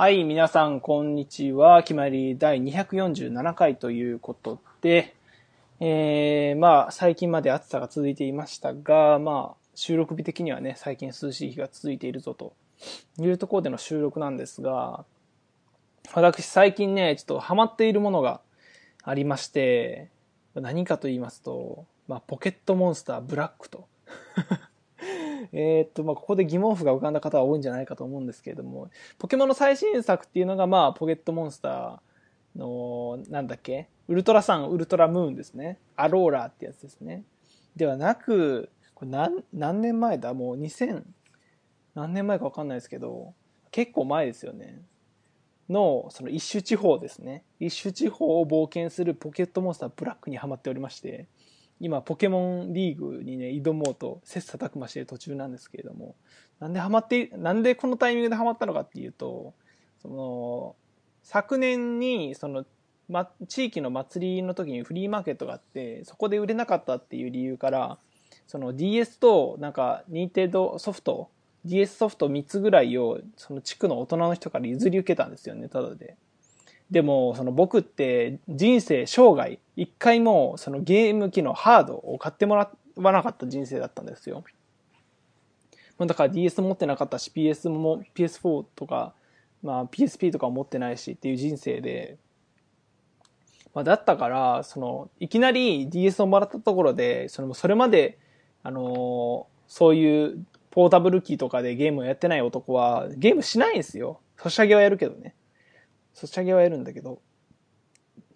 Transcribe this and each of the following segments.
はい、皆さん、こんにちは。決まり第247回ということで、えー、まあ、最近まで暑さが続いていましたが、まあ、収録日的にはね、最近涼しい日が続いているぞというところでの収録なんですが、私、最近ね、ちょっとハマっているものがありまして、何かと言いますと、まあ、ポケットモンスターブラックと。えーっと、まあ、ここで疑問符が浮かんだ方は多いんじゃないかと思うんですけれども、ポケモンの最新作っていうのが、まあ、ポケットモンスターの、なんだっけ？ウルトラサン、ウルトラムーンですね。アローラーってやつですね。ではなく、これ何、何年前だ？もう2000、何年前かわかんないですけど、結構前ですよね。の、その一種地方ですね。一種地方を冒険するポケットモンスターブラックにはまっておりまして、今、ポケモンリーグにね、挑もうと、切磋琢磨している途中なんですけれども、なんでハマって、なんでこのタイミングでハマったのかっていうと、その、昨年に、その、ま、地域の祭りの時にフリーマーケットがあって、そこで売れなかったっていう理由から、その DS と、なんか、任天堂ソフト、DS ソフト3つぐらいを、その地区の大人の人から譲り受けたんですよね、ただで。でも、その僕って人生生涯、一回もそのゲーム機のハードを買ってもらわなかった人生だったんですよ。だから DS 持ってなかったし、PS も PS4 とか、まあ PSP とか持ってないしっていう人生で、まあだったから、その、いきなり DS をもらったところで、その、それまで、あのそういうポータブル機とかでゲームをやってない男は、ゲームしないんですよ。ソシャゲはやるけどね。ソシャゲはやるんだけど。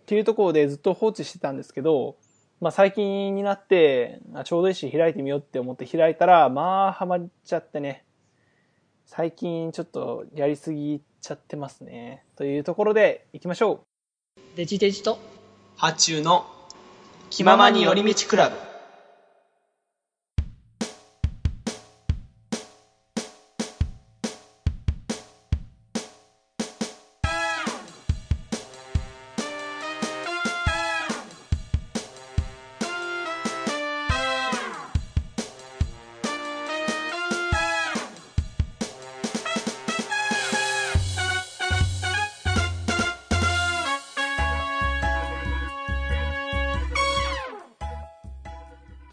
っていうところでずっと放置してたんですけど、まあ最近になって、あちょうどいいし開いてみようって思って開いたら、まあハマっちゃってね。最近ちょっとやりすぎちゃってますね。というところで行きましょう。デジデジとハチューの気ままに寄り道クラブ。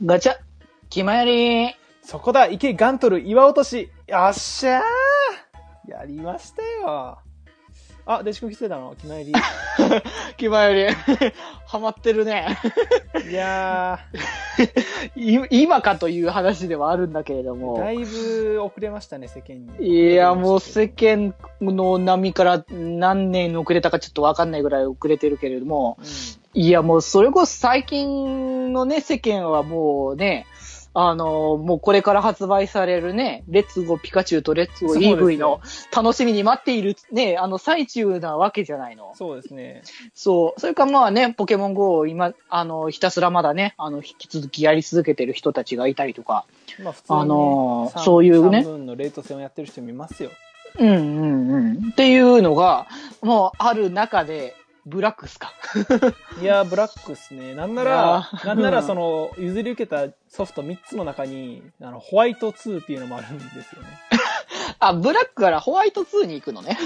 ガチャ決まりそこだ池ガントル岩落としよっしゃーやりましたよあ、デジ君来てたの 決まり。決まりハマってるね。いやい今かという話ではあるんだけれどー、も。だいぶ遅れましたね、世間に。いや、もう世間の波から何年遅れたかちょっとわかんないぐらい遅れてるけれども。うんいや、もうそれこそ最近のね、世間はもうね、あの、もうこれから発売されるね、レッツゴーピカチュウとレッツゴー EV の楽しみに待っているね、あの最中なわけじゃないの。そうですね。そう。それからまあね、ポケモン GO を今、あの、ひたすらまだね、あの、引き続きやり続けてる人たちがいたりとか。まあ普通に、ね、あのそういうね三分のレート戦をやってる人もいますよ。うんうんうん。っていうのが、もうある中で、ブラックスか？いやー、ブラックっすね。なんなら、ーなんならその、譲り受けたソフト3つの中に、あの、ホワイト2っていうのもあるんですよね。あ、ブラックからホワイト2に行くのね。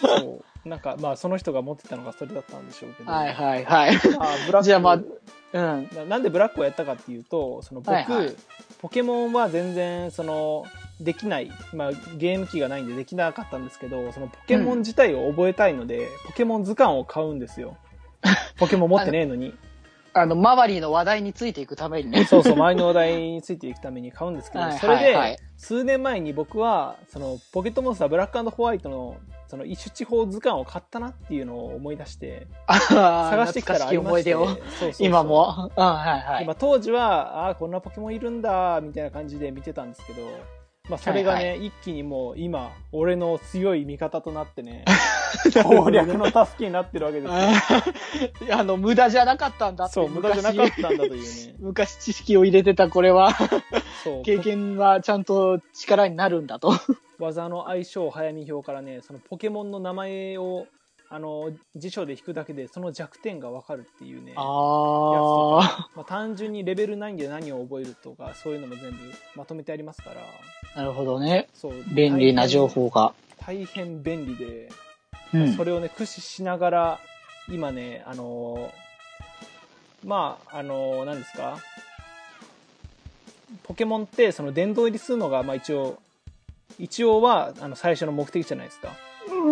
そう。なんか、まあ、その人が持ってたのがそれだったんでしょうけど。はいはいはい。まあ、ブラック。じゃあまあうん。ななんでブラックをやったかっていうと、その僕、はいはいポケモンは全然、その、できない、まあ、ゲーム機がないんでできなかったんですけど、そのポケモン自体を覚えたいので、ポケモン図鑑を買うんですよ。ポケモン持ってねえのに。あの、周りの話題についていくためにね。そうそう、周りの話題についていくために買うんですけど、はいそれで、数年前に僕は、その、ポケットモンスターブラックホワイトの、その、一種地方図鑑を買ったなっていうのを思い出して、探探してきたらありま。思い出を。そうそう今も。うん、はいはい。今当時は、ああ、こんなポケモンいるんだ、みたいな感じで見てたんですけど、まあそれがね、はい一気にもう今、俺の強い味方となってね、攻略の助けになってるわけですよ。あの、無駄じゃなかったんだ。そう、無駄じゃなかったんだというね。昔知識を入れてたこれは、そう、経験はちゃんと力になるんだと。技の相性早見表からね、そのポケモンの名前を、あの、辞書で引くだけでその弱点がわかるっていうね。あまあ、単純にレベル9で何を覚えるとか、そういうのも全部まとめてありますから、あ、なるほどね。そう。便利な情報が。大変便利で、うんそれをね、駆使しながら、今ね、あのーまあ、あのー何ですか？ポケモンって、その殿堂入りするのが、まあ一応、一応は、あの、最初の目的じゃないですか。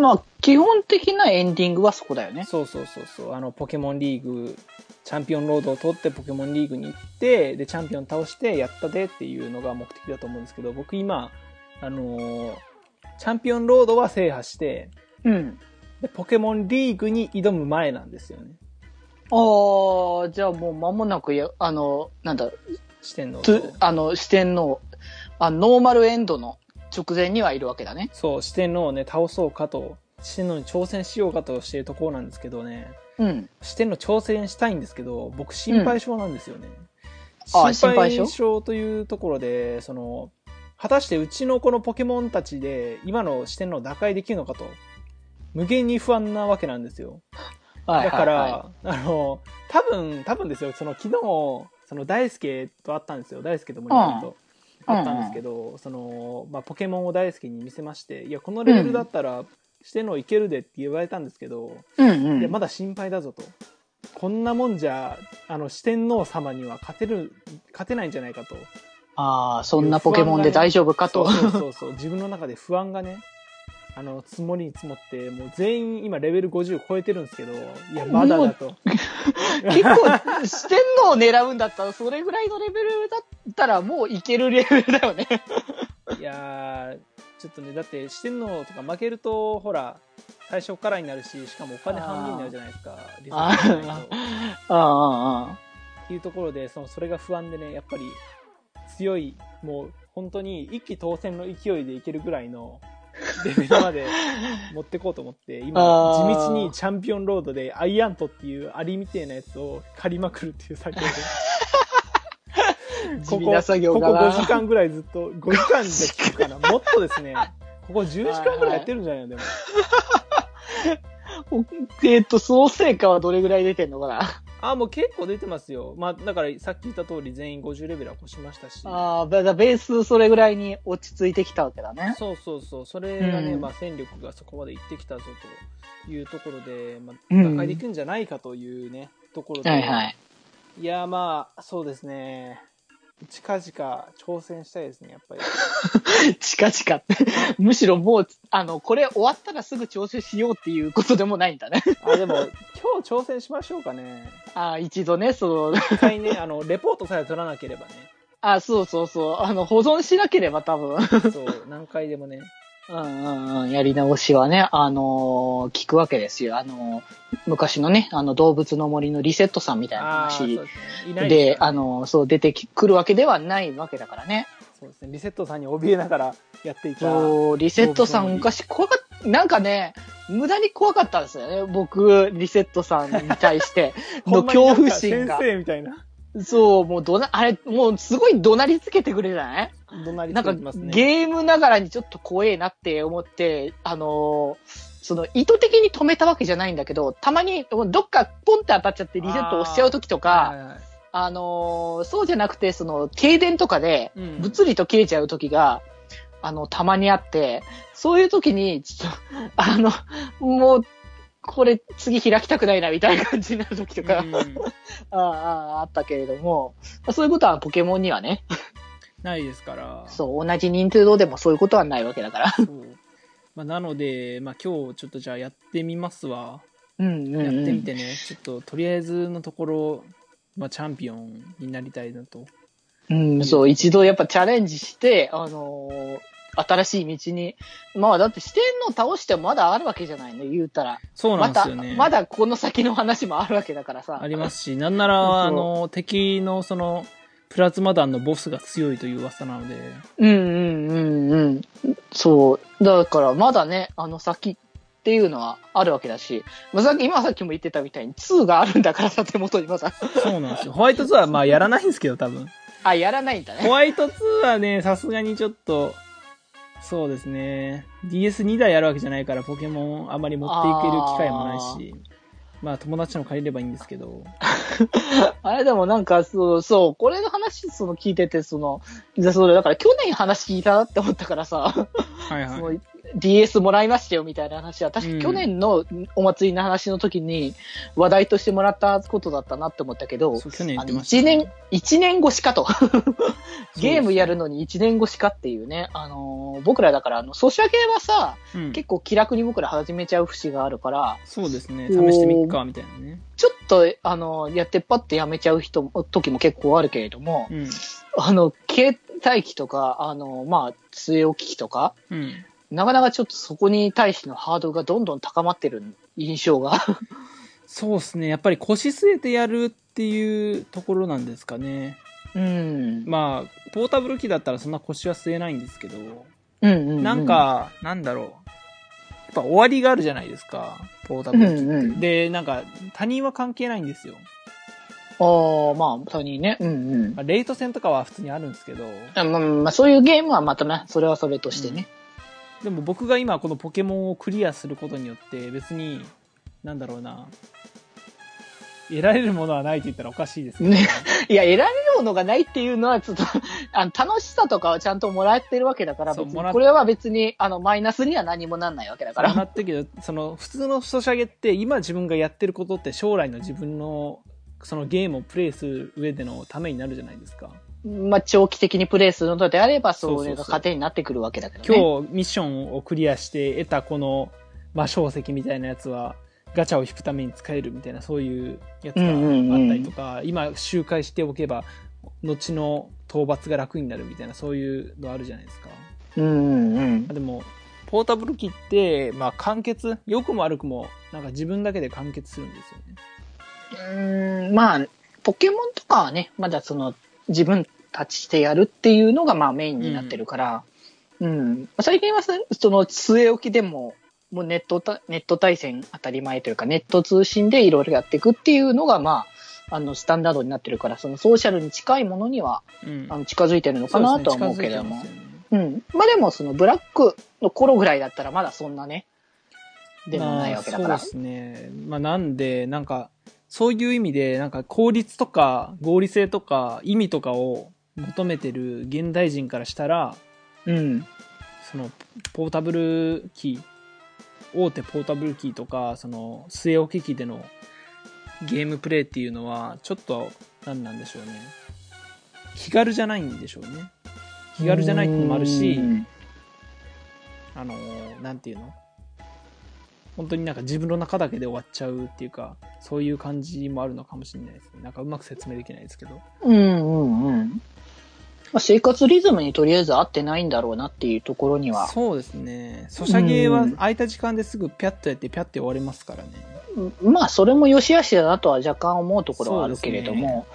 まあ、基本的なエンディングはそこだよね。そうそうそうそう。あの、ポケモンリーグ、チャンピオンロードを取ってポケモンリーグに行って、で、チャンピオン倒して、やったでっていうのが目的だと思うんですけど、僕今、あのーチャンピオンロードは制覇して、うん。で、ポケモンリーグに挑む前なんですよね。ああ、じゃあもう間もなくや、あの、なんだ、四天王。あの、視点の、あノーマルエンドの直前にはいるわけだね。そう、四天王をね、倒そうかと、四天王に挑戦しようかとしているところなんですけどね、うん。四天王挑戦したいんですけど、僕心配性なんですよね。ああ心配性？というところで、その、果たしてうちのこのポケモンたちで今の四天王を打開できるのかと、無限に不安なわけなんですよ。はいだから、はいはあの、多分、多分ですよ、その昨日、その大輔と会ったんですよ。大輔と森本と会ったんですけど、その、まあ、ポケモンを大輔に見せまして、いや、このレベルだったら、してんのいけるでって言われたんですけど、い。うんうん。いや、まだ心配だぞと。こんなもんじゃ、あの、四天王様には勝てる、勝てないんじゃないかと。ああ、そんなポケモンで大丈夫かと。そうそうそうそう。自分の中で不安がね、あの、積もりに積もって、もう全員今レベル50超えてるんですけど、いや、まだだと。結構、四天王を狙うんだったら、それぐらいのレベルだったら、もういけるレベルだよね。いやー、ちょっとね、だって四天王とか負けると、ほら、最初からになるし、しかもお金半分になるじゃないですか。リセットしないと。ああ、あっていうところで、その、それが不安でね、やっぱり、強い、もう、本当に一気当選の勢いでいけるぐらいの、レベルまで持ってこうと思って、今、地道にチャンピオンロー。ドでアイアントっていうアリみたいなやつを借りまくるっていう作業で。地味な作業だなここ5時間ぐらいずっと、5時間で聞くかな。もっとですね、ここ10時間ぐらいやってるんじゃないの？でも。えっと、総成果はどれぐらい出てんのかな？あ、もう結構出てますよ。まあ、だからさっき言った通り全員50レベルは越しましたし。ああ、ベースそれぐらいに落ち着いてきたわけだね。そうそうそう。それがね、うんまあ戦力がそこまでいってきたぞというところで、まあ、うん打開できるんじゃないかというね、ところで。はいはい。いや、まあ、そうですね。近々挑戦したいですね、やっぱり。近々って。むしろもう、あの、これ終わったらすぐ調整しようっていうことでもないんだね。あ、でも、今日挑戦しましょうかね。あ一度ね、その、一回ね、あの、レポートさえ取らなければね。あそうそうそう、あの、保存しなければ多分、そう、何回でもね。うんうんうん、やり直しはね、あのー聞くわけですよ。あのー昔のね、あの、動物の森のリセットさんみたいな話でで、あのーそう、出てくるわけではないわけだからね。そうですね。リセットさんに怯えながらやっていた。そう、リセットさん昔怖かった、なんかね、無駄に怖かったんですよね。僕、リセットさんに対して の恐怖心が。先生みたいな。そう、もうどな、あれ、もうすごい怒鳴りつけてくれるじゃない？どなりなんかつますね。ゲームながらにちょっと怖えなって思って、あのーその意図的に止めたわけじゃないんだけど、たまにどっかポンって当たっちゃってリセット押しちゃう時とか、はいはいはい。あのーそうじゃなくて、その停電とかでうん。物理と切れちゃう時が、あの、たまにあって、そういう時に、ちょっと、あの、もう、これ次開きたくないなみたいな感じになる時とか、うん。ああああったけれども、そういうことはポケモンにはね、ないですから。そう、同じ任天堂でもそういうことはないわけだから。そうまあ、なので、まあ、今日ちょっとじゃあやってみますわ。うんうん、うん。やってみてね、ちょっととりあえずのところ、まあ、チャンピオンになりたいなと。うん、そう、一度やっぱチャレンジして、あのー新しい道に、まあだって四天王倒してもまだあるわけじゃないね、言うたら。そうなんですよね。まだこの先の話もあるわけだからさ。ありますし、なんなら、あの、敵のその、プラズマ弾のボスが強いという噂なので、うんうんうんうん。そう。だからまだね、あの先っていうのはあるわけだし、まあ、さっき、今さっきも言ってたみたいに2があるんだからさ、手元にまだ。そうなんですよ。ホワイト2はまあやらないんですけど、多分。あ、やらないんだホね。ワイト2はね、さすがにちょっと、そうですね。DS2 台あるわけじゃないから、ポケモンあまり持っていける機会もないし、まあ友達の借りればいいんですけど、あれでもなんか、そう、そう、これの話、その聞いてて、その、じゃあそれ、だから去年話聞いたなって思ったからさ、はいはい。DS もらいましたよみたいな話は、確か去年のお祭りの話の時に話題としてもらったことだったなって思ったけど、そう去年言ってました、1年、一年越しかと。ゲームやるのに1年越しかっていうね。あのー僕らだから、あの、ソシャゲはさ、うん結構気楽に僕ら始めちゃう節があるから、そうですね。試してみっか、みたいなね。ちょっと、あの、やってパッてやめちゃう人、時も結構あるけれども、うん。あの、携帯機とか、あの、まあ、据え置き機とか、うん。なかなかちょっとそこに対してのハードルがどんどん高まってる印象が。そうですね。やっぱり腰据えてやるっていうところなんですかね。うん。まあ、ポータブル機だったらそんな腰は据えないんですけど、うんうんうんなん、か、なんだろう。やっぱ終わりがあるじゃないですか、ポータブル機って。うんうんで、なんか、他人は関係ないんですよ。ああ、まあ、他にね。うんうん。まあレイト戦とかは普通にあるんですけど、あまあ、まあ、そういうゲームはまたね、それはそれとしてね。でも僕が今このポケモンをクリアすることによって別に、なんだろうな、得られるものはないと言ったらおかしいですけど、ねいや、得られるものがないっていうのは、ちょっと、あの、楽しさとかはちゃんともらってるわけだから、これは別に、あの、マイナスには何もなんないわけだかそうなら。ってるけど、その普通のソシャゲって今自分がやってることって将来の自分のそのゲームをプレイする上でのためになるじゃないですか。まあ、長期的にプレイするのであれば、それが糧になってくるわけだけどね。今日ミッションをクリアして得たこの魔晶石みたいなやつはガチャを引くために使えるみたいなそういうやつがあったりとか、今周回しておけば後の討伐が楽になるみたいなそういうのあるじゃないですか。うんうんうん。でもポータブル機って、まあ、完結良くも悪くもなんか自分だけで完結するんですよね。うーんまあ、ポケモンとかはね、まだその、自分たちでやるっていうのがまあメインになってるから、うん。最近はさその据え置きでも、もうネットた、ネット対戦当たり前というか、ネット通信でいろいろやっていくっていうのが、まあ、あの、スタンダードになってるから、そのソーシャルに近いものには、うんあの、近づいてるのかなとは思うけれども。うん。まあでも、そのブラックの頃ぐらいだったら、まだそんなね、でもないわけだから。まあそうですね。まあなんで、なんか、そういう意味で、なんか効率とか合理性とか意味とかを求めてる現代人からしたら、うん。その、ポータブルキー、大手ポータブルキーとか、その、据え置き機でのゲームプレイっていうのは、ちょっと、なんなんでしょうね。気軽じゃないんでしょうね。気軽じゃないってのもあるし、うんあのーなんていうの？本当になんか自分の中だけで終わっちゃうっていうか、そういう感じもあるのかもしれないですね。なんかうまく説明できないですけど。うんうんうん。まあ、生活リズムにとりあえず合ってないんだろうなっていうところには。そうですね。ソシャゲはうん空いた時間ですぐピャッとやってピャッて終わりますからね。まあ、それも良し悪しだなとは若干思うところはあるけれども。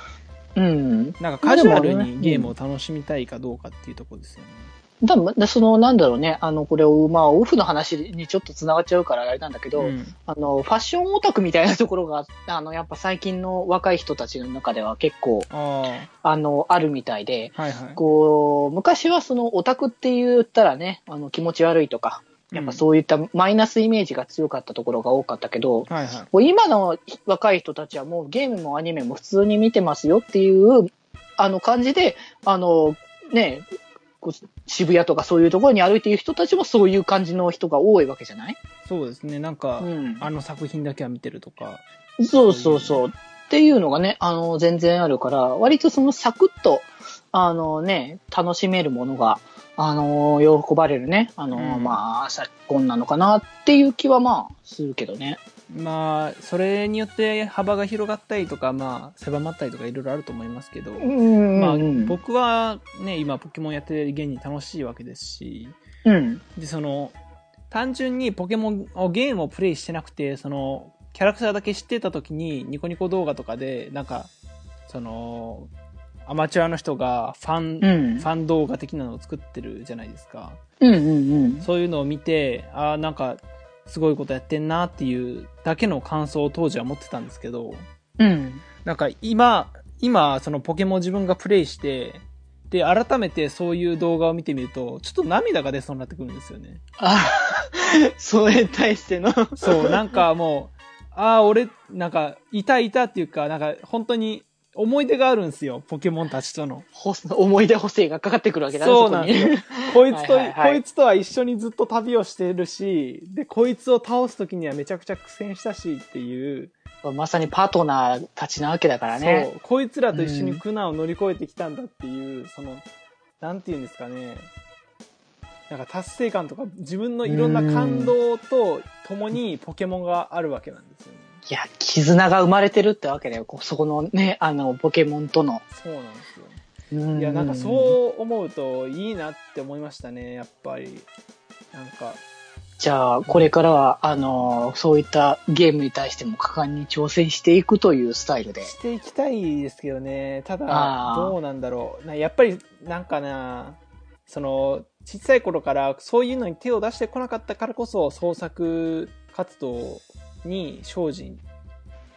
うん。なんかカジュアルにゲームを楽しみたいかどうかっていうところですよね。だだその、なんだろうね。あの、これを、まあ、オフの話にちょっと繋がっちゃうからあれなんだけど、うんあの、ファッションオタクみたいなところが、あの、やっぱ最近の若い人たちの中では結構、ああの、あるみたいで、あ、はいはい。こう、昔はそのオタクって言ったらね、あの、気持ち悪いとか、やっぱそういったマイナスイメージが強かったところが多かったけど、今の若い人たちはもうゲームもアニメも普通に見てますよっていう、あの感じで、あの、ね、渋谷とかそういうところに歩いている人たちもそういう感じの人が多いわけじゃない？そうですね。なんか、うん。あの作品だけは見てるとか。そうそうそう。っていうのがね、あの、全然あるから、割とそのサクッと、あのね、楽しめるものが、あの、喜ばれるね、あの、うんまあ、昨今なのかなっていう気はまあ、するけどね。まあ、それによって幅が広がったりとか、まあ、狭まったりとかいろいろあると思いますけど、うんまあ、うん。僕はね、今ポケモンやってる現に楽しいわけですし、うん。で、その、単純にポケモンをゲームをプレイしてなくて、その、キャラクターだけ知ってた時に、ニコニコ動画とかで、なんか、その、アマチュアの人がファン、うんファン動画的なのを作ってるじゃないですか。うんうんうん。そういうのを見て、ああ、なんか、すごいことやってんなっていうだけの感想を当時は持ってたんですけど、うん。なんか今、今、そのポケモン自分がプレイして、で、改めてそういう動画を見てみると、ちょっと涙が出そうになってくるんですよね。あ それに対しての。そう、なんかもう、ああ、俺、なんか、いたいたっていうか、なんか、本当に、思い出があるんですよ、ポケモンたちとの。ほ思い出補正がかかってくるわけだね、そうなんですよ。こいつと、こいつとは一緒にずっと旅をしてるし、で、こいつを倒すときにはめちゃくちゃ苦戦したしっていう、まさにパートナーたちなわけだからね。そう、こいつらと一緒に苦難を乗り越えてきたんだっていう、その、なんて言うんですかね。なんか達成感とか自分のいろんな感動と共にポケモンがあるわけなんですよね。いや、絆が生まれてるってわけだよ。そこのね、あの、ポケモンとの。そうなんですよ。うんいや、なんかそう思うといいなって思いましたね、やっぱり。なんか、じゃあ、これからは、あの、そういったゲームに対しても果敢に挑戦していくというスタイルで。していきたいですけどね。ただどうなんだろう。なやっぱり、なんかな、その、小さい頃からそういうのに手を出してこなかったからこそ創作活動に精進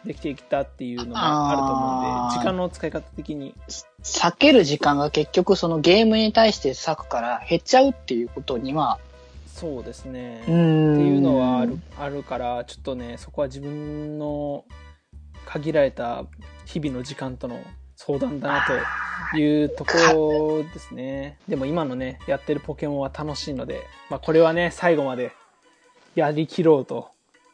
できてきたっていうのもあると思うんで、時間の使い方的に。避ける時間が結局そのゲームに対して割くから減っちゃうっていうことには、そうですね。うっん。ていうのはある、あるから、ちょっとね、そこは自分の限られた日々の時間との相談だなというところですね。でも今のね、やってるポケモンは楽しいので、まあこれはね、最後までやりきろうと、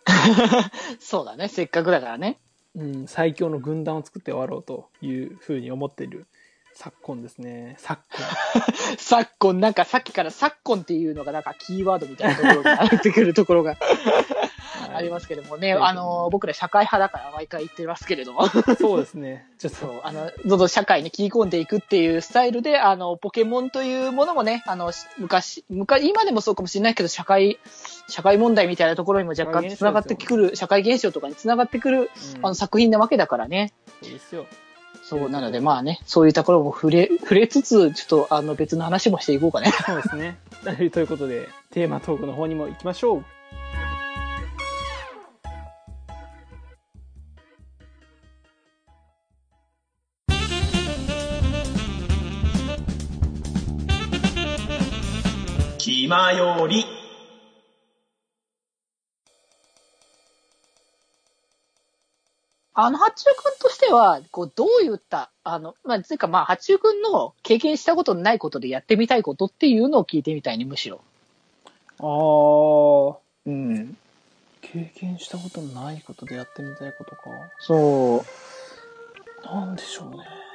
そうだね。せっかくだからね。うん、最強の軍団を作って終わろうというふうに思っている昨今ですね。昨 昨今、なんかさっきから昨今っていうのがなんかキーワードみたいなところが入ってくるところが今。ありますけれどもね、はいあの、僕ら社会派だから毎回言ってますけれども、そうですね。ちょっと、あの、どんどん社会に切り込んでいくっていうスタイルで、あの、ポケモンというものもね、あの、し昔、昔、今でもそうかもしれないけど、社会、社会問題みたいなところにも若干繋がってくる、社会現象とかに繋がってくる、うんあの、作品なわけだからね。そうですよ。そう、なのでまあね、そういうところも触れ、触れつつ、ちょっとあの別の話もしていこうかね。そうですね。ということで、テーマトークの方にも行きましょう。気まより。あの、八中くんとしては、こう、どういった、あの、まあ、つうかまあ、八中くんの経験したことのないことでやってみたいことっていうのを聞いてみたいね、むしろ。あー、うん。経験したことのないことでやってみたいことか。そう。なんでしょうね。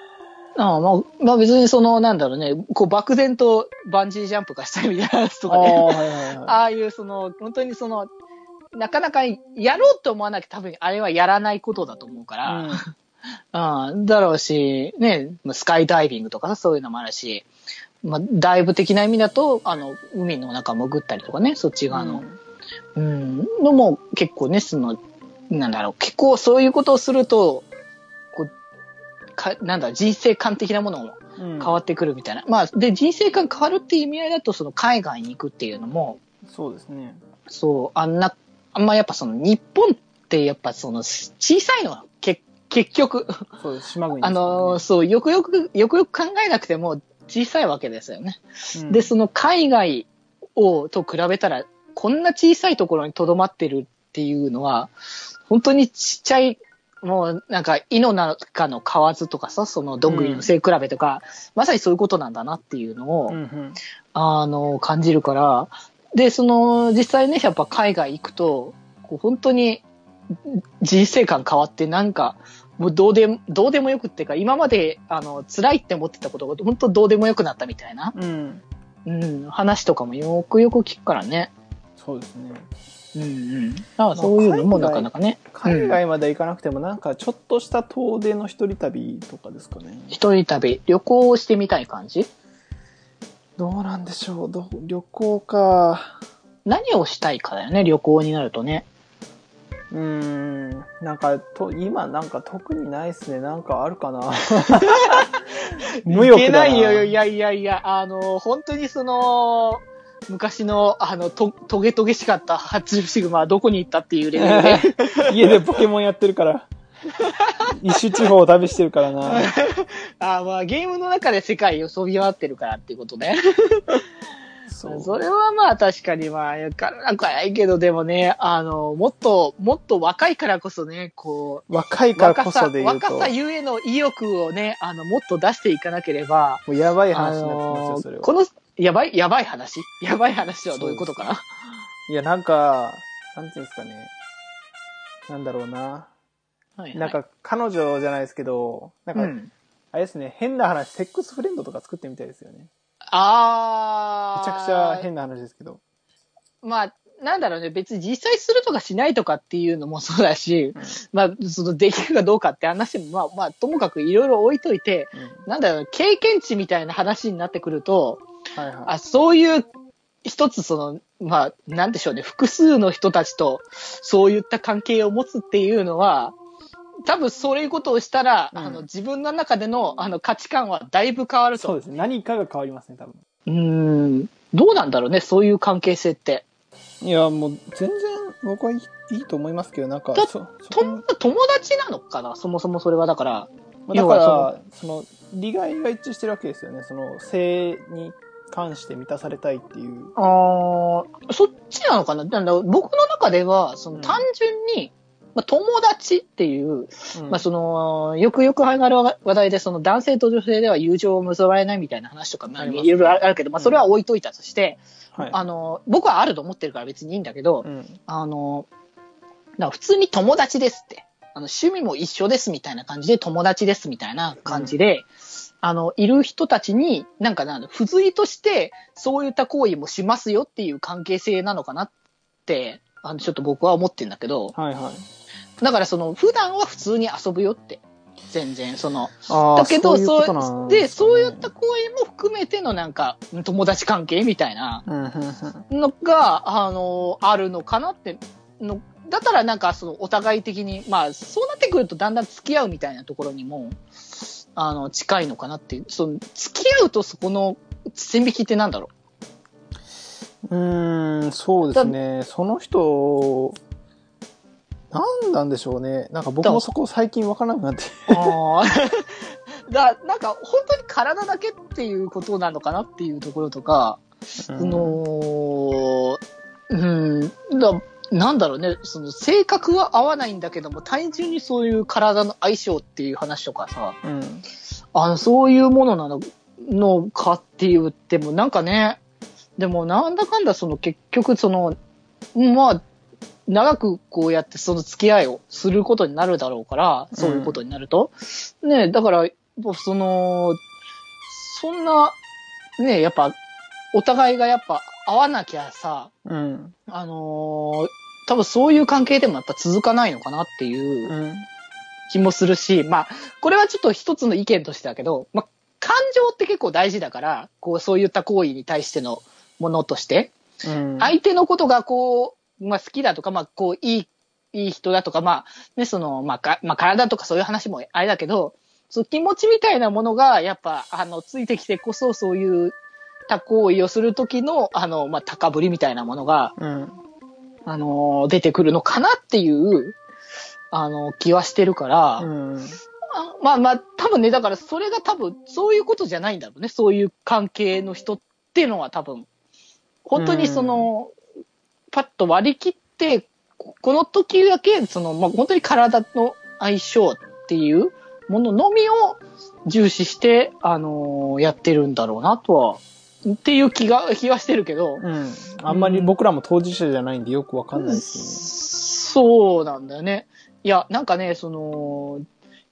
ああまあ、まあ別にその、なんだろうね、こう漠然とバンジージャンプがしたいみたいなやつとかね。あーはいはいはい。ああいうその、本当にその、なかなかやろうと思わなきゃ多分あれはやらないことだと思うから、うん、だろうし、ね、スカイダイビングとかさ、そういうのもあるし、まあ、ダイブ的な意味だと、あの、海の中潜ったりとかね、そっち側の、うん、のも結構ね、その、なんだろう、結構そういうことをすると、かなんだ、人生観的なものもうん、変わってくるみたいな。まあ、で、人生観変わるっていう意味合いだと、その海外に行くっていうのも、そうですね。そう、あんな、あんまやっぱその日本ってやっぱその小さいの、け結局、そうです。島国ですあの、そう、よくよく、よくよく考えなくても小さいわけですよね。うんで、その海外を、と比べたら、こんな小さいところに留まってるっていうのは、本当にちっちゃい、もうなんか、井の中の蛙とかさ、そのどんぐりの背比べとか、まさにそういうことなんだなっていうのを、うんうん。あの、感じるから、で、その、実際ね、やっぱ海外行くと、こう本当に人生観変わって、なんか、もうどうでも、どうでもよくっていうか、今まで、あの、辛いって思ってたことが、本当どうでもよくなったみたいな、うん。うん、話とかもよくよく聞くからね。そうですね。うんうん。だからそういうのもなかなかね。海外まで行かなくても、なんかちょっとした遠出の一人旅とかですかね。一人旅、旅行をしてみたい感じ？どうなんでしょう。ど旅行か。何をしたいかだよね、旅行になるとね。うーん。なんか、と、今なんか特にないっすね。なんかあるかな。無欲だないよ、いやいやいや、あの、本当にその、昔の、あの、と、トゲトゲしかった発注シグマはどこに行ったっていうレベルで。家でポケモンやってるから。一周地方を旅してるからな。あまあ、ゲームの中で世界を飛び回ってるからっていうことね。そう。それはまあ確かにまあ、やからなくはないけど、でもね、あの、もっと、もっと若いからこそね、こう、若いからこそで言うと、若さゆえの意欲をね、あの、もっと出していかなければ、もうやばいあ話になってますよ、のそれは。この、やばい、やばい話？やばい話はどういうことかな？いや、なんか、なんていうんですかね。なんだろうな。はいはいなんか、彼女じゃないですけど、なんか、うん。あれですね、変な話、セックスフレンドとか作ってみたいですよね。あー。めちゃくちゃ変な話ですけど。まあ、なんだろうね、別に実際するとかしないとかっていうのもそうだし、まあ、そのできるかどうかって話も、まあ、まあ、ともかくいろいろ置いといて、うんなんだろう、経験値みたいな話になってくると、はいはい。あそういう一つその、まあ、なんでしょうね、複数の人たちとそういった関係を持つっていうのは、多分そういうことをしたら、うんあの自分の中でのあの価値観はだいぶ変わると。そうですね。何かが変わりますね、多分。うーん。どうなんだろうね、そういう関係性って。いや、もう、全然、僕はいいと思いますけど、なんか、と友達なのかな？そもそもそれはだから。まあだから、その、利害が一致してるわけですよね。その、性に関して満たされたいっていう。ああ、そっちなのかな？なんだ僕の中では、そのうん単純に、まあ、友達っていう、うんまあその、よくよく上がる話題で、その男性と女性では友情を結ばれないみたいな話とか、いろいろあるけど、まあそれは置いといたとして、はい。あの、僕はあると思ってるから別にいいんだけど、うん。あの、なんか普通に友達ですって。あの趣味も一緒ですみたいな感じで友達ですみたいな感じで、あの、いる人たちに、なんかなんだ、付随として、そういった行為もしますよっていう関係性なのかなって、あの、ちょっと僕は思ってるんだけど、はいはい。だからその、普段は普通に遊ぶよって。全然、その、ああ、だけど、そうで、ねそういった行為も含めてのなんか、友達関係みたいな。のが、あの、あるのかなって、の、だったらなんか、その、お互い的に、まあ、そうなってくるとだんだん付き合うみたいなところにも、あの、近いのかなっていう。その、付き合うとそこの線引きってなんだろう？ーん、そうですね。その人、なんなんでしょうね。なんか僕もそこ最近わからなくなって。う。ああ。だなんか、本当に体だけっていうことなのかなっていうところとか、うんその、うん、だなんだろうね、その性格は合わないんだけども、単純にそういう体の相性っていう話とかさ、うん。あの、そういうものなののかって言っても、なんかね、でもなんだかんだその結局その、まあ、長くこうやってその付き合いをすることになるだろうから、そういうことになると。ねだから、その、そんな、ねやっぱ、お互いがやっぱ合わなきゃさ、うん。あのー多分そういう関係でもやっぱ続かないのかなっていううん。気もするし、まあ、これはちょっと一つの意見としてだけど、まあ、感情って結構大事だから、こう、そういった行為に対してのものとして、うん。相手のことがこう、まあ、好きだとか、まあ、こう、いい、いい人だとか、まあ、ね、その、まあ、かまあ、体とかそういう話もあれだけど、その気持ちみたいなものが、やっぱ、あの、ついてきてこそ、そういう、た行為をするときの、あの、まあ、高ぶりみたいなものが、うん。あの、出てくるのかなっていう、あの、気はしてるから、うん。あまあまあ、多分ね、だからそれが多分、そういうことじゃないんだろうね。そういう関係の人っていうのは多分、本当にその、パッと割り切って、ここの時だけ、その、まあ本当に体の相性っていうもののみを重視して、あのやってるんだろうなとは、っていう気が、気はしてるけど、うん。あんまり僕らも当事者じゃないんでよくわかんないですそうなんだよね。いや、なんかね、その、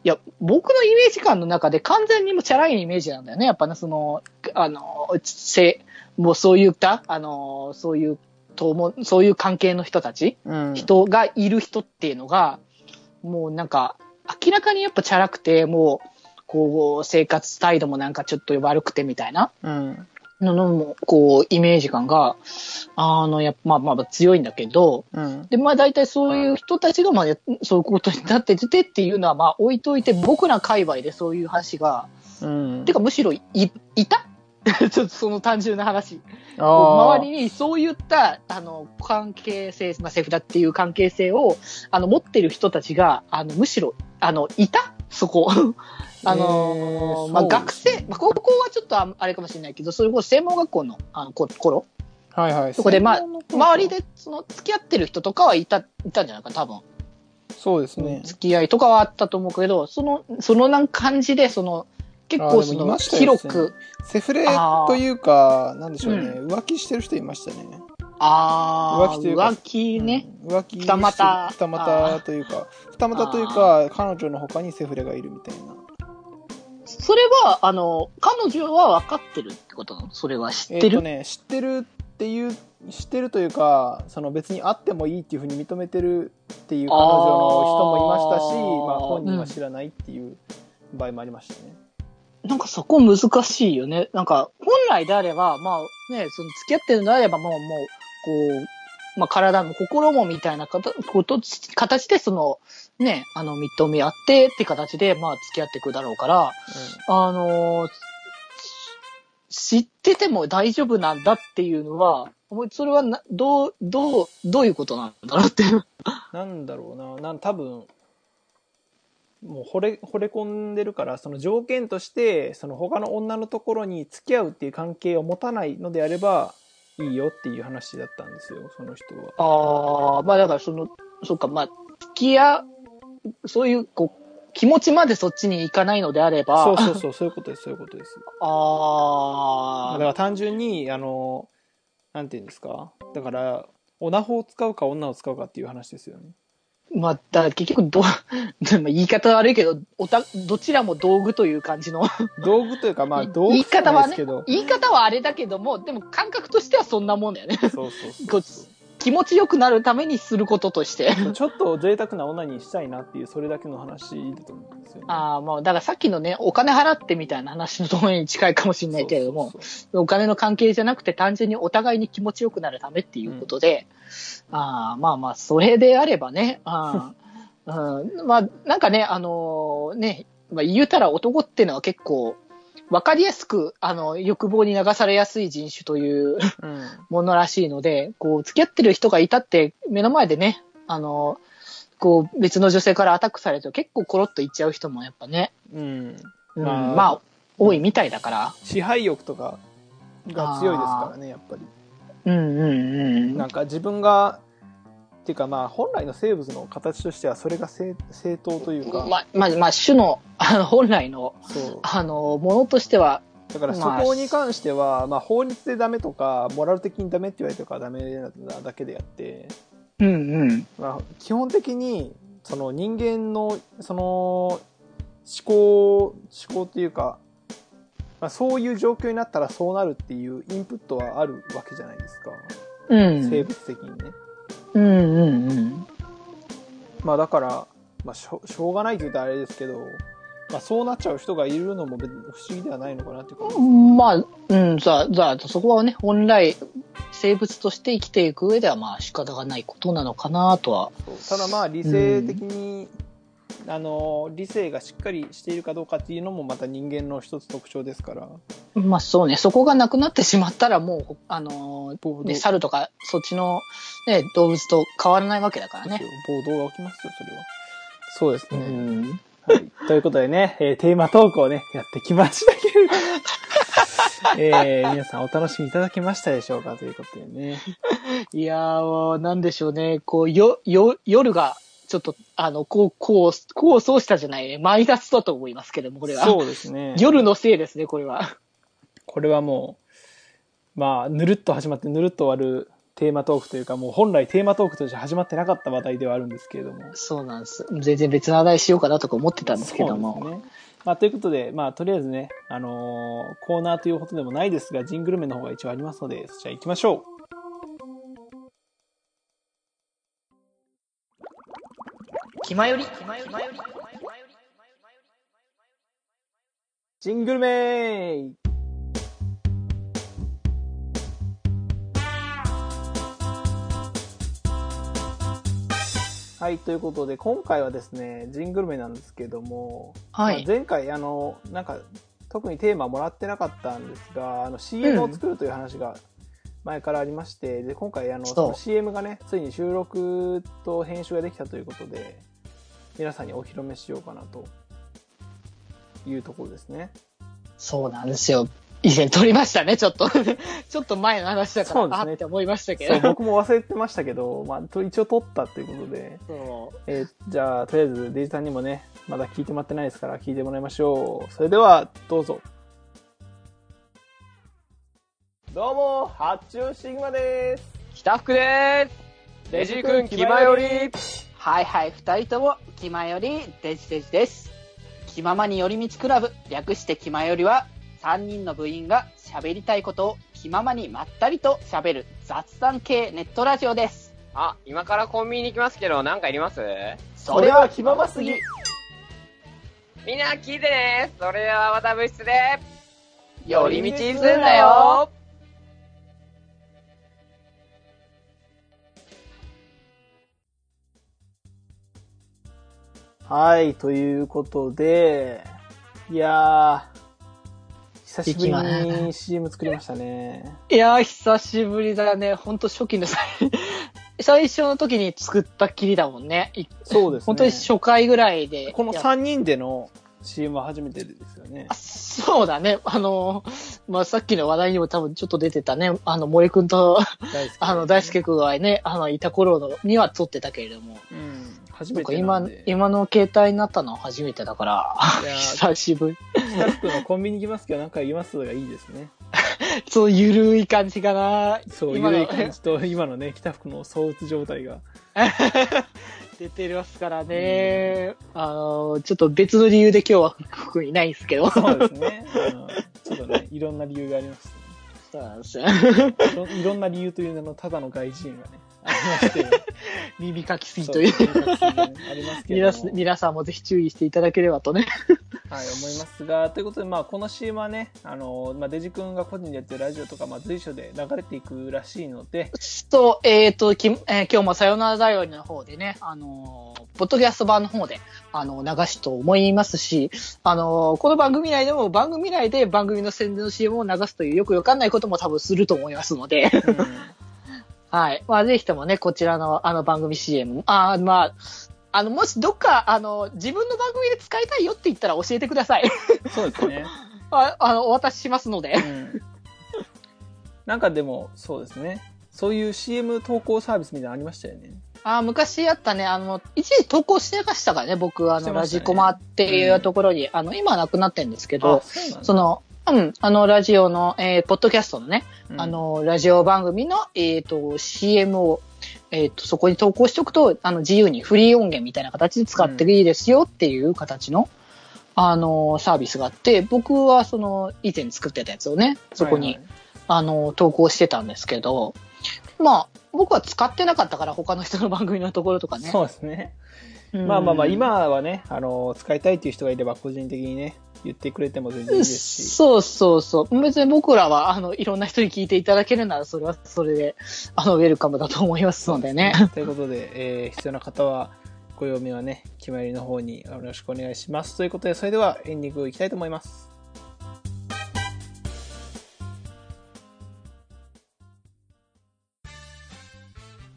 いや、僕のイメージ感の中で完全にもチャラいイメージなんだよね。やっぱね、その、あの、せ、もうそういった、あの、そういう、とも、そういう関係の人たち、よね。うん。人がいる人っていうのが、もうなんか、明らかにやっぱチャラくて、もう、こう、生活態度もなんかちょっと悪くてみたいな。うん。ののも、こう、イメージ感が、あの、やっぱ、まあまあ強いんだけど、うん。で、まあ大体そういう人たちが、まあや、そういうことになっててっていうのは、まあ置いといて、僕ら界隈でそういう話が、うん。てかむしろい、いた？ちょっとその単純な話。周りにそういった、あの、関係性、まあセフだっていう関係性を、あの、持ってる人たちが、あの、むしろ、あの、いた？そこ。あのーまあ、学生、まあ、高校はちょっとああれかもしれないけど、それこそ専門学校のあのこ頃、はいはい。そこでまあ周りでその付き合ってる人とかはいた、いたんじゃないかな、多分。そうですね。付き合いとかはあったと思うけど、その、そのなんか感じで、その、結構その、広く、セフレというか、なんでしょうね、浮気してる人いましたね。ああ、浮気というか浮気ね。うん浮気二股二股というか、二股というか、彼女の他にセフレがいるみたいな。それは、あの、彼女は分かってるってことなの？それは知ってる、えっとね、知ってるっていう、知ってるというか、その別に会ってもいいっていうふうに認めてるっていう彼女の人もいましたし、あーまあ本人は知らないっていう場合もありましたね。なんかそこ難しいよね。なんか、本来であれば、まあね、その付き合ってるのであれば、もう、もう、こう、まあ体も心もみたいなこと、形でその、ね、あの、認め合ってって形で、まあ付き合っていくだろうから、あのー知ってても大丈夫なんだっていうのは、それはな、どう、どう、どういうことなんだろうっていう。なんだろうな、なん多分、もう惚れ、惚れ込んでるから、その条件として、その他の女のところに付き合うっていう関係を持たないのであれば、いいよっていう話だったんですよ、その人は。ああ、まあだからその、そうか、まあ、付き合う、そういう、こう、気持ちまでそっちに行かないのであれば、そうそうそう、そういうことです、そういうことです。ああ、だから単純に、あの、なんていうんですか？だから、オナホを使うか女を使うかっていう話ですよね。まあ、だ結局ど 言い方悪いけど、おた、どちらも道具という感じの。道具というか、まあ、道具言い方はね言い方はあれだけども、でも感覚としてはそんなもんだよね。そうそうそう こう気持ちよくなるためにすることとして。ちょっと贅沢な女にしたいなっていう、それだけの話だと思うんですよね。ああ、もう、だからさっきのね、お金払ってみたいな話のところに近いかもしれないけれども、そうそうお金の関係じゃなくて単純にお互いに気持ちよくなるためっていうことで、ああまあまあ、それであればね、ああうん、まあ、なんかね、あのね、まあ、言うたら男っていうのは結構、わかりやすく、あの、欲望に流されやすい人種というものらしいので、こう、付き合ってる人がいたって、目の前でね、あの、こう、別の女性からアタックされると結構コロッといっちゃう人もやっぱね、うん。うん、まあまあ、多いみたいだから。支配欲とかが強いですからね、やっぱり。うんうんうん。なんか自分が、っていうかまあ本来の生物の形としてはそれが正正当というか、まあ、まあ、まあ、種の、あの、本来の、そう。あの、ものとしては、だからそこに関しては、まあ法律でダメとか、モラル的にダメって言われてるからダメなだけであって、うんうん。まあ基本的に、その人間の、その、思考、思考っていうか、まあ、そういう状況になったらそうなるっていうインプットはあるわけじゃないですか。うん。生物的にね。うんうんまあだから、まあしょしょうがないと言うとあれですけど、まあそうなっちゃう人がいるのも不思議ではないのかなっていう。まあ、うん、さあ、そこはね、本来、生物として生きていく上では、まあ、仕方がないことなのかなとは。ただまあ理性的に、あの、理性がしっかりしているかどうかっていうのもまた人間の一つ特徴ですから。まあ、そうね、そこがなくなってしまったら、もう、あのね、猿とか、そっちの、ね、動物と変わらないわけだからね。暴動が起きますよ、それは。そうですうね。ん。はい。ということでね、えーテーマトークをね、やってきましたけれど。えー皆さんお楽しみいただけましたでしょうかということでね。いやー、なんでしょうね。こう、よ、よ、夜が、ちょっと、あの、こう、こう、こう、そうしたじゃないね。マイナスだと思いますけども、これは。そうですね。夜のせいですね、これは。これはもう、まあ、ぬるっと始まってぬるっと終わるテーマトークというか、もう本来テーマトークとして始まってなかった話題ではあるんですけれども。そうなんです。全然別の話題しようかなとか思ってたんですけども。そうですね。まあ、ということで、まあ、とりあえずね、あのーコーナーということでもないですが、ジングルメの方が一応ありますので、そちら行きましょう。気まより。ジングルメはい、ということで、今回はですね、ジングルメなんですけども、はい。まあ前回、あの、なんか、特にテーマもらってなかったんですが、あの、CM を作るという話が前からありまして、で、今回、あの、そうその CM がね、ついに収録と編集ができたということで、皆さんにお披露目しようかなというところですね。そうなんですよ。以前撮りましたね、ちょっと。ちょっと前の話だから、そうですねあって思いましたけそう、ど。僕も忘れてましたけど、まあ、と一応撮ったっていうことで、そうえーじゃあ、とりあえずデジタルにもね、まだ聞いてもらってないですから、聞いてもらいましょう。それでは、どうぞ。どうも、発注シグマです。北福ですレジ君気まよりはいはい、二人とも、気まより、デジデジです。気ままに寄り道クラブ、略して気まよりは、三人の部員が喋りたいことを気ままにまったりと喋る雑談系ネットラジオです。あ、今からコンビニに行きますけど、なんかいります？そこれは気まますぎ。みんな聞いてねそれではまた部室で、寄寄り道すんだよはい、ということで、いやー、久しぶりに CM 作りましたね。いやー、久しぶりだね。ほんと初期の最 最初の時に作ったっきりだもんね。いそうですね。本当に初回ぐらいで。このや3人での CM は初めてですよねあ。そうだね。あの、まあ、さっきの話題にも多分ちょっと出てたね。あの、森くんと、大好き。あの、大輔くんがね、あの、いた頃のには撮ってたけれども。うん。初めてなんで。、今の携帯になったのは初めてだから、久しぶり。北福のコンビニ行きますけど、なんか言いますがいいですね。そう、ゆるい感じかな。そう、い感じと、今のね、北福の相打つ状態が。出てますからね。あの、ちょっと別の理由で今日は福いないんですけど。そうですね。あのちょっとね、いろんな理由がありまして、そうなんですよ。いろいろんな理由という名のただの外人がね、ありまして、耳かきすぎそうという。ありますけれ皆。皆さんもぜひ注意していただければとね。はい、思いますが、ということで、まあ、この CM はね、あの、まあ、デジ君が個人でやってるラジオとか、まあ、随所で流れていくらしいので、そう、えっ、と、きえー今日もさよならだよりの方でね、あのーポッドキャスト版の方で、あの、流しと思いますし、あのーこの番組内でも番組内で番組の宣伝の CM を流すというよくわかんないことも多分すると思いますので、うんはい。まあ、ぜひともね、こちらのあの番組 CM、あーまあ、あの、もしどっか、あの、自分の番組で使いたいよって言ったら教えてください。そうですね。ああの、お渡ししますので。うんなんかでも、そうですね。そういう CM 投稿サービスみたいなのありましたよね。あ昔あったね、あの、一時投稿してましたからね、僕、あの、ねジコマっていうところに、あの、今はなくなってるんですけど、そその、うん、あの、ラジオの、えー、ポッドキャストのね、うんあの、ラジオ番組の、えっ、と、CM を、えっ、と、そこに投稿しておくと、あの、自由にフリー音源みたいな形で使っていいですよっていう形の、あの、サービスがあって、僕はその、以前作ってたやつをね、そこに、はいはいあの、投稿してたんですけど、まあ、僕は使ってなかったから、他の人の番組のところとかね。そうですね。うんまあまあまあ、今はね、あの、使いたいっていう人がいれば、個人的にね、言ってくれても全然いいですし。そうそうそう。別に僕らは、あの、いろんな人に聞いていただけるなら、それはそれで、あの、ウェルカムだと思いますのでね。ということで、えー必要な方は、ご用命はね、決まりの方によろしくお願いします。ということで、それではエンディングいきたいと思います。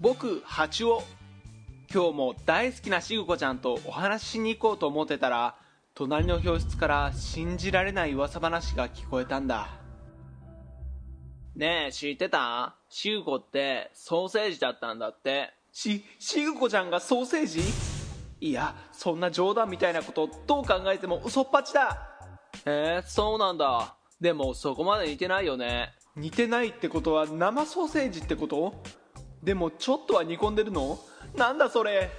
僕、ハチオ。今日も大好きなしぐこちゃんとお話ししに行こうと思ってたら、隣の教室から信じられない噂話が聞こえたんだ。ねえ、知ってた？しぐこってソーセージだったんだって。し、しぐこちゃんがソーセージ？いや、そんな冗談みたいなことどう考えても嘘っぱちだへえ、そうなんだ。でもそこまで似てないよね。似てないってことは生ソーセージってこと？でもちょっとは煮込んでるの？なんだそれ。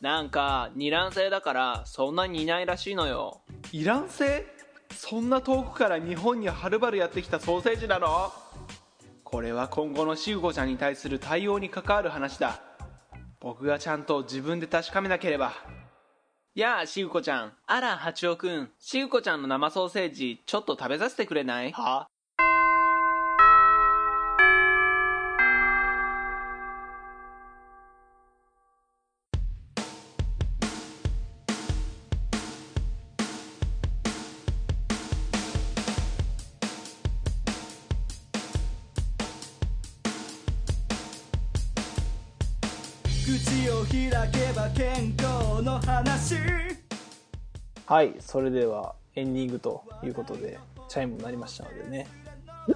なんか二卵性だからそんなにいないらしいのよ。イラン製そんな遠くから日本にはるばるやってきたソーセージなの？これは今後のしぐこちゃんに対する対応に関わる話だ。僕がちゃんと自分で確かめなければ。やあしぐこちゃん。あら八尾くんしぐこちゃんの生ソーセージちょっと食べさせてくれない？は？口を開けば健康の話はい、それでは、エンディングということで、チャイムになりましたのでね。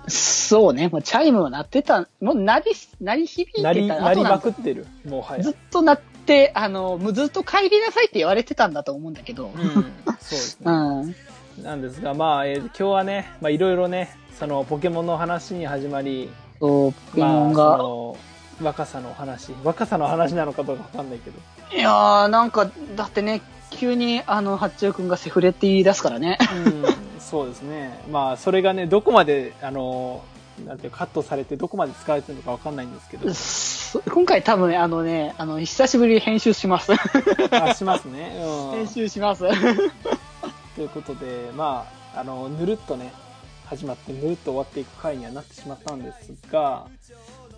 そうね、もうチャイムは鳴ってた、もう鳴り、鳴り響いてたなり、なりまくってる。もはや。ずっと鳴って、あの、もうずっと帰りなさいって言われてたんだと思うんだけど。うん、そうですね。うん。なんですが、まあ、えー今日はね、まあ、いろいろね、その、ポケモンの話に始まり、そう、ポケモンまあ、が。その、若さの話。若さの話なのかどうかわかんないけど。いやー、なんか、だってね、急に、あの、八千代くんがセフレって言い出すからね。うん、そうですね。まあ、それがね、どこまで、あの、なんていうかカットされて、どこまで使われてるのかわかんないんですけど、そ今回多分、あのね、あの、久しぶりに編集します。あしますね。うん。編集します。ということで、まあ、あの、ぬるっとね、始まって、ぬるっと終わっていく回にはなってしまったんですが、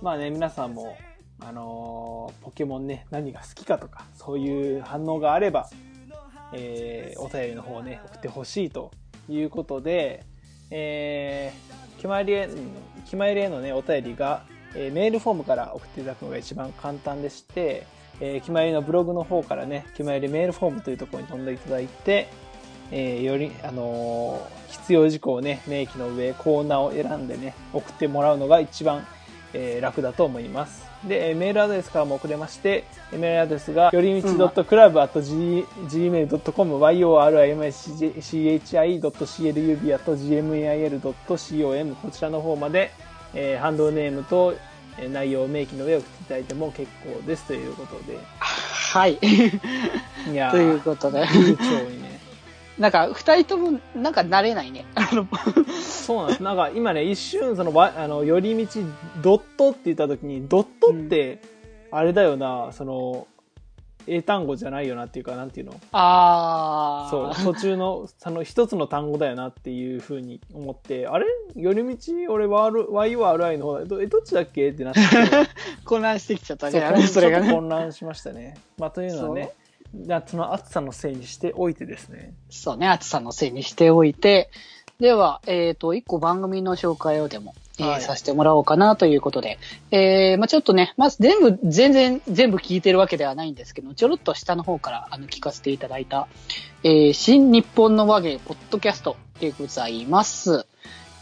まあね、皆さんも、あのポケモンね、何が好きかとか、そういう反応があれば、えーお便りの方ね、送ってほしいということで、えー、決まりへ、決まりへのね、お便りが、えーメールフォームから送っていただくのが一番簡単でして、えー、決まりのブログの方からね、決まりメールフォームというところに飛んでいただいて、えーより、あのー必要事項をね、明記の上、コーナーを選んでね、送ってもらうのが一番、えー楽だと思います。で、えーメールアドレスからも送れまして、えーメールアドレスが、よりみち .club.gmail.com、yorimichi.club.gmail.com、こちらの方まで、えーハンドルネームと、えー内容を明記の上送っていただいても結構ですということで。はい。いやー ということで。流暢にね。なんか、二人とも、なんか慣れないね。そうなんです。なんか今ね、一瞬、その、わあの、寄り道、ドットって言った時に、ドットって、あれだよな、その、英単語じゃないよなっていうか、なんていうの？あー。そう、途中の、その一つの単語だよなっていうふうに思って、あれ？寄り道、俺は R、Y は RI の方だ。どえ、どっちだっけ？ってなって、混乱してきちゃったね、それが。混乱しましたね。まあ、というのはね、夏の暑さのせいにしておいてですね。そうね、暑さのせいにしておいて。では、えっ、と、一個番組の紹介をでも、えーはいさせてもらおうかなということで。えー、まあちょっとね、まず全部、全然、全部聞いてるわけではないんですけど、ちょろっと下の方から、あの、聞かせていただいた、えー、新日本の和芸ポッドキャストでございます。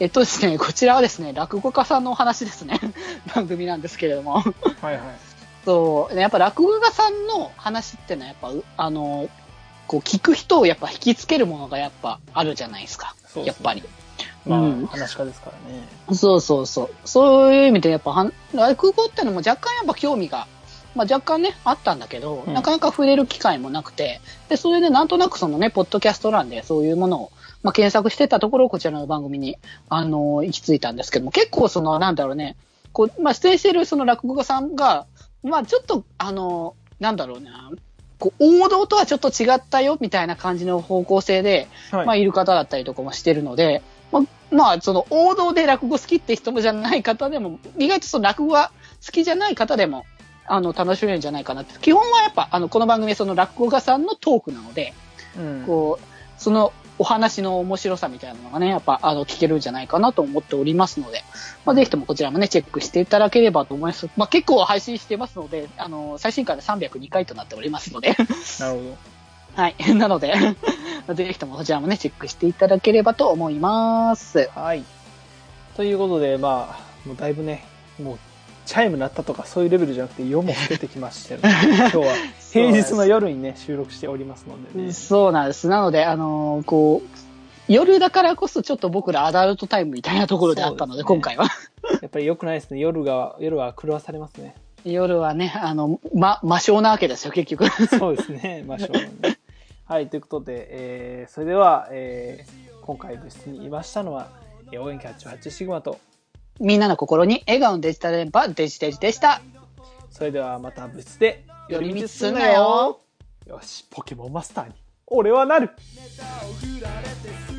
えっとですね、こちらはですね、落語家さんのお話ですね。番組なんですけれども。はいはい。そう、ねやっぱ落語家さんの話ってのはやっぱ、うあの、こう聞く人をやっぱ引きつけるものがやっぱあるじゃないですか。そうですねやっぱり。まあ、うん話し家ですからね。そうそうそう。そういう意味でやっぱはん、落語ってのも若干やっぱ興味が、まあ若干ね、あったんだけど、うんなかなか触れる機会もなくて、で、それでなんとなくそのね、ポッドキャスト欄でそういうものを、まあ検索してたところ、こちらの番組に、あの行き着いたんですけども、結構その、なんだろうね、こう、まあ出演してるその落語家さんが、まあちょっと、あのなんだろうな、こう、王道とはちょっと違ったよ、みたいな感じの方向性で、はい。まあ、いる方だったりとかもしてるので、まあ、まあ、その王道で落語好きって人もじゃない方でも、意外とその落語が好きじゃない方でも、あの、楽しめるんじゃないかなって。基本はやっぱ、あの、この番組はその落語家さんのトークなので、うんこう、そのお話の面白さみたいなのがね、やっぱ、あの、聞けるんじゃないかなと思っておりますので、まあ、ぜひともこちらもね、チェックしていただければと思います。まあ、結構配信してますので、あの、最新回で302回となっておりますので、なるほど。はい。なので、ぜひともこちらもね、チェックしていただければと思います。はい。ということで、まあ、もうだいぶね、もう、チャイム鳴ったとかそういうレベルじゃなくて夜も更けてきましたよね。今日は平日の夜にね、収録しておりますのでね。そうなんです。なので、あのーこう、夜だからこそちょっと僕らアダルトタイムみたいなところであったので、ですね今回は。やっぱり良くないですね。夜が、夜は狂わされますね。夜はね、あの、ま、魔性なわけですよ、結局。そうですね。まあ、しょうがない。はい、ということで、えー、それでは、えー、今回部室にいましたのは、えー応援キャッチ8シグマと、みんなの心に笑顔のデジタル電波、デジデジでした。それではまた部室で寄り道すんなよ。よし、ポケモンマスターに、俺はなるネタを振られてす